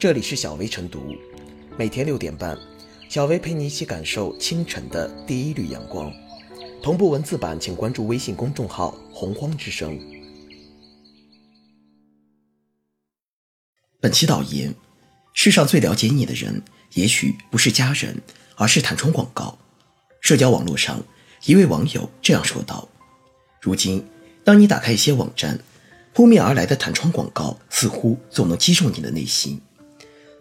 这里是小薇晨读，每天六点半，小薇陪你一起感受清晨的第一缕阳光。同步文字版，请关注微信公众号“洪荒之声”。本期导言：世上最了解你的人，也许不是家人，而是弹窗广告。社交网络上，一位网友这样说道：“如今，当你打开一些网站，扑面而来的弹窗广告似乎总能击中你的内心。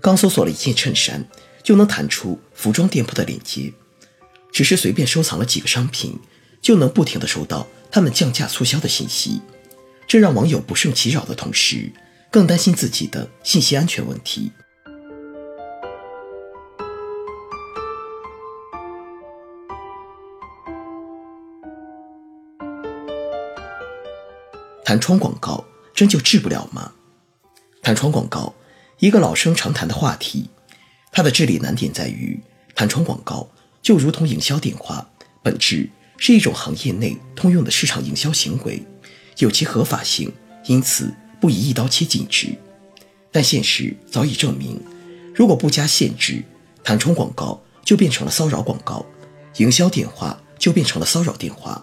刚搜索了一件衬衫，就能弹出服装店铺的链接；只是随便收藏了几个商品，就能不停的收到他们降价促销的信息。这让网友不胜其扰的同时，更担心自己的信息安全问题。弹窗广告真就治不了吗？弹窗广告，一个老生常谈的话题，它的治理难点在于，弹窗广告就如同营销电话，本质是一种行业内通用的市场营销行为，有其合法性，因此。不宜一刀切禁止，但现实早已证明，如果不加限制，弹窗广告就变成了骚扰广告，营销电话就变成了骚扰电话。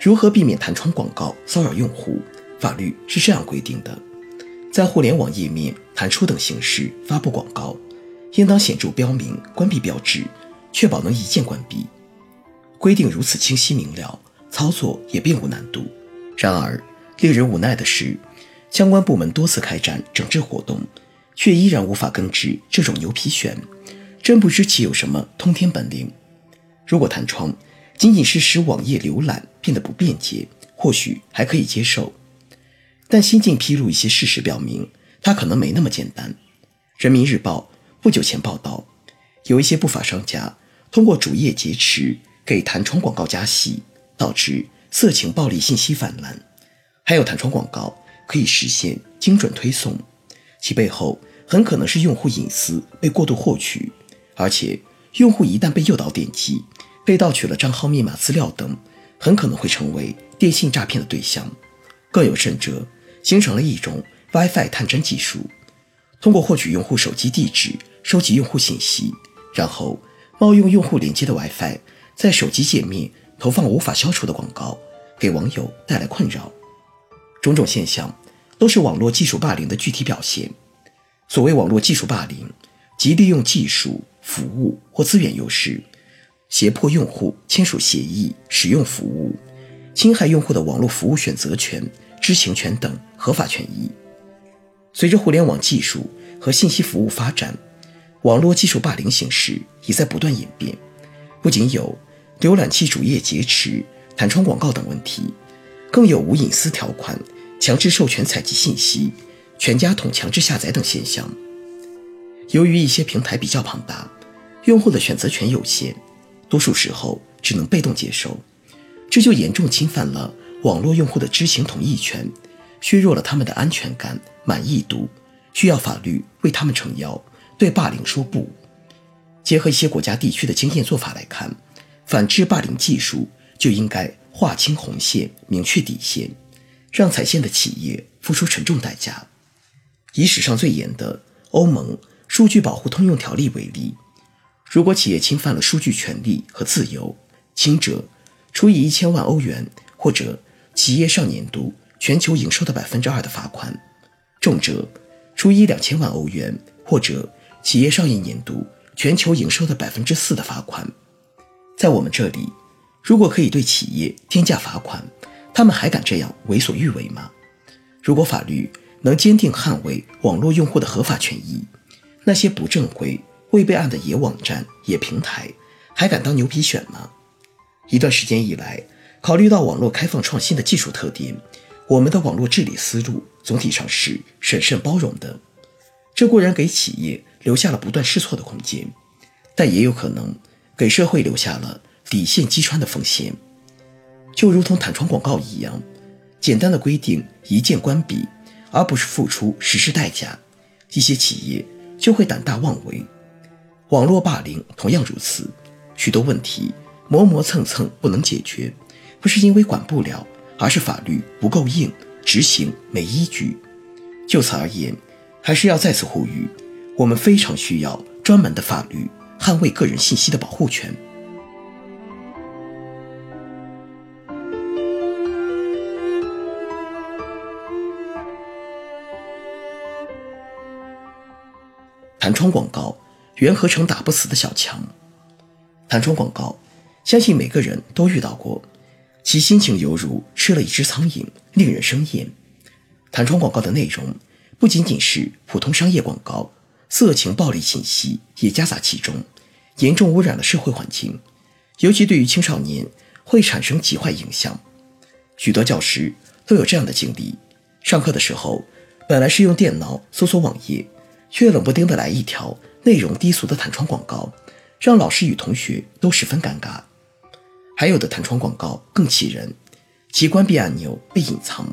如何避免弹窗广告骚扰用户？法律是这样规定的：在互联网页面弹出等形式发布广告，应当显著标明关闭标志，确保能一键关闭。规定如此清晰明了，操作也并无难度。然而，令人无奈的是。相关部门多次开展整治活动，却依然无法根治这种牛皮癣，真不知其有什么通天本领。如果弹窗仅仅是使网页浏览变得不便捷，或许还可以接受。但新近披露一些事实，表明它可能没那么简单。人民日报不久前报道，有一些不法商家通过主页劫持，给弹窗广告加戏，导致色情暴力信息泛滥。还有弹窗广告。可以实现精准推送，其背后很可能是用户隐私被过度获取，而且用户一旦被诱导点击，被盗取了账号、密码、资料等，很可能会成为电信诈骗的对象。更有甚者，形成了一种 WiFi 探针技术，通过获取用户手机地址，收集用户信息，然后冒用用户连接的 WiFi，在手机界面投放无法消除的广告，给网友带来困扰。种种现象都是网络技术霸凌的具体表现。所谓网络技术霸凌，即利用技术、服务或资源优势，胁迫用户签署协议、使用服务，侵害用户的网络服务选择权、知情权等合法权益。随着互联网技术和信息服务发展，网络技术霸凌形式已在不断演变，不仅有浏览器主页劫持、弹窗广告等问题，更有无隐私条款。强制授权采集信息、全家桶强制下载等现象，由于一些平台比较庞大，用户的选择权有限，多数时候只能被动接受，这就严重侵犯了网络用户的知情同意权，削弱了他们的安全感、满意度，需要法律为他们撑腰，对霸凌说不。结合一些国家地区的经验做法来看，反制霸凌技术就应该划清红线，明确底线。让踩线的企业付出沉重代价。以史上最严的欧盟数据保护通用条例为例，如果企业侵犯了数据权利和自由，轻者处以一千万欧元或者企业上年度全球营收的百分之二的罚款，重者处以两千万欧元或者企业上一年度全球营收的百分之四的罚款。在我们这里，如果可以对企业天价罚款，他们还敢这样为所欲为吗？如果法律能坚定捍卫网络用户的合法权益，那些不正规、未备案的野网站、野平台还敢当牛皮癣吗？一段时间以来，考虑到网络开放创新的技术特点，我们的网络治理思路总体上是审慎包容的。这固然给企业留下了不断试错的空间，但也有可能给社会留下了底线击穿的风险。就如同弹窗广告一样，简单的规定一键关闭，而不是付出实施代价，一些企业就会胆大妄为。网络霸凌同样如此，许多问题磨磨蹭蹭不能解决，不是因为管不了，而是法律不够硬，执行没依据。就此而言，还是要再次呼吁，我们非常需要专门的法律捍卫个人信息的保护权。弹窗广告，缘合成打不死的小强。弹窗广告，相信每个人都遇到过，其心情犹如吃了一只苍蝇，令人生厌。弹窗广告的内容不仅仅是普通商业广告，色情暴力信息也夹杂其中，严重污染了社会环境，尤其对于青少年会产生极坏影响。许多教师都有这样的经历：上课的时候，本来是用电脑搜索网页。却冷不丁的来一条内容低俗的弹窗广告，让老师与同学都十分尴尬。还有的弹窗广告更气人，其关闭按钮被隐藏，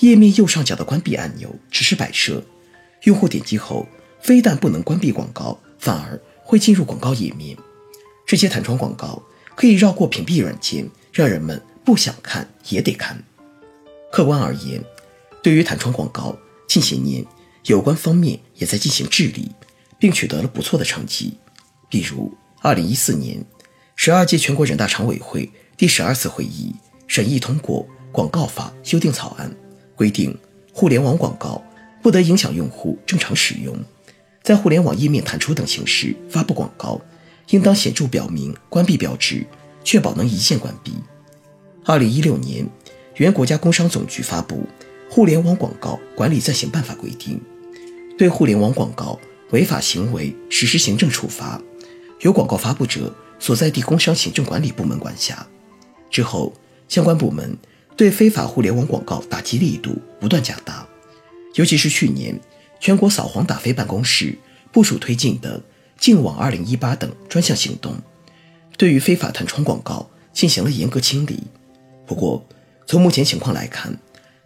页面右上角的关闭按钮只是摆设，用户点击后非但不能关闭广告，反而会进入广告页面。这些弹窗广告可以绕过屏蔽软件，让人们不想看也得看。客观而言，对于弹窗广告，近些年。有关方面也在进行治理，并取得了不错的成绩。比如，二零一四年，十二届全国人大常委会第十二次会议审议通过《广告法》修订草案，规定互联网广告不得影响用户正常使用，在互联网页面弹出等形式发布广告，应当显著表明关闭标志，确保能一键关闭。二零一六年，原国家工商总局发布《互联网广告管理暂行办法》规定。对互联网广告违法行为实施行政处罚，由广告发布者所在地工商行政管理部门管辖。之后，相关部门对非法互联网广告打击力度不断加大，尤其是去年全国扫黄打非办公室部署推进的“净网二零一八”等专项行动，对于非法弹窗广告进行了严格清理。不过，从目前情况来看，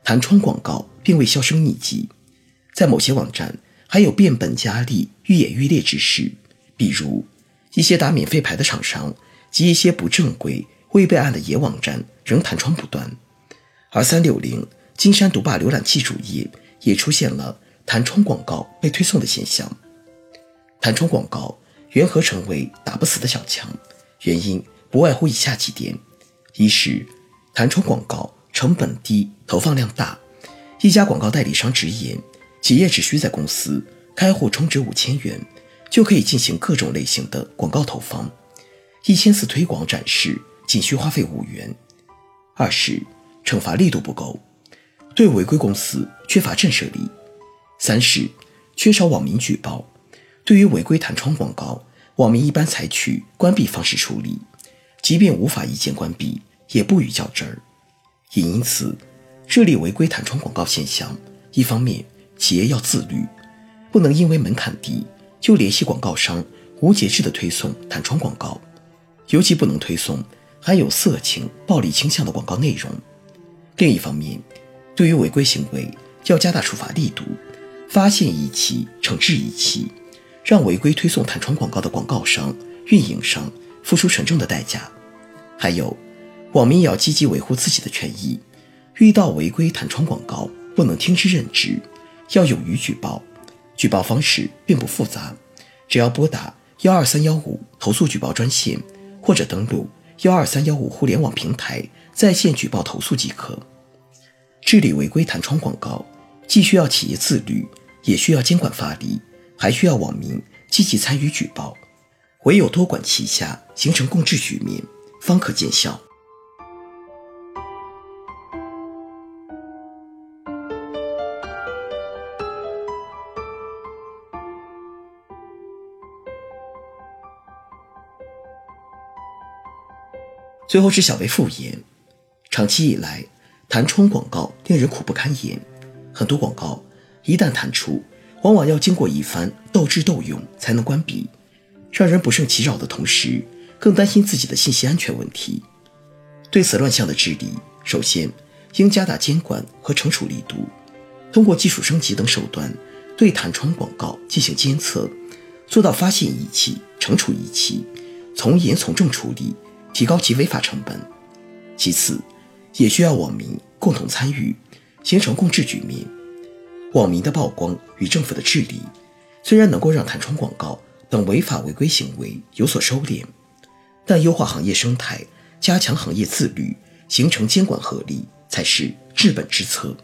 弹窗广告并未销声匿迹。在某些网站还有变本加厉、愈演愈烈之势，比如一些打免费牌的厂商及一些不正规、未备案的野网站仍弹窗不断，而三六零、金山毒霸浏览器主页也出现了弹窗广告被推送的现象。弹窗广告缘何成为打不死的小强？原因不外乎以下几点：一是弹窗广告成本低、投放量大，一家广告代理商直言。企业只需在公司开户充值五千元，就可以进行各种类型的广告投放，一千次推广展示仅需花费五元。二是惩罚力度不够，对违规公司缺乏震慑力。三是缺少网民举报，对于违规弹窗广告，网民一般采取关闭方式处理，即便无法一键关闭，也不予较真儿。也因此，这里违规弹窗广告现象，一方面。企业要自律，不能因为门槛低就联系广告商无节制的推送弹窗广告，尤其不能推送含有色情、暴力倾向的广告内容。另一方面，对于违规行为要加大处罚力度，发现一起惩治一起，让违规推送弹窗广告的广告商、运营商付出沉重的代价。还有，网民也要积极维护自己的权益，遇到违规弹窗广告不能听之任之。要勇于举报，举报方式并不复杂，只要拨打幺二三幺五投诉举报专线，或者登录幺二三幺五互联网平台在线举报投诉即可。治理违规弹窗广告，既需要企业自律，也需要监管发力，还需要网民积极参与举报。唯有多管齐下，形成共治局面，方可见效。最后是小薇复言，长期以来，弹窗广告令人苦不堪言。很多广告一旦弹出，往往要经过一番斗智斗勇才能关闭，让人不胜其扰的同时，更担心自己的信息安全问题。对此乱象的治理，首先应加大监管和惩处力度，通过技术升级等手段，对弹窗广告进行监测，做到发现一起惩处一起，从严从重处理。提高其违法成本。其次，也需要网民共同参与，形成共治局面。网民的曝光与政府的治理，虽然能够让弹窗广告等违法违规行为有所收敛，但优化行业生态、加强行业自律、形成监管合力才是治本之策。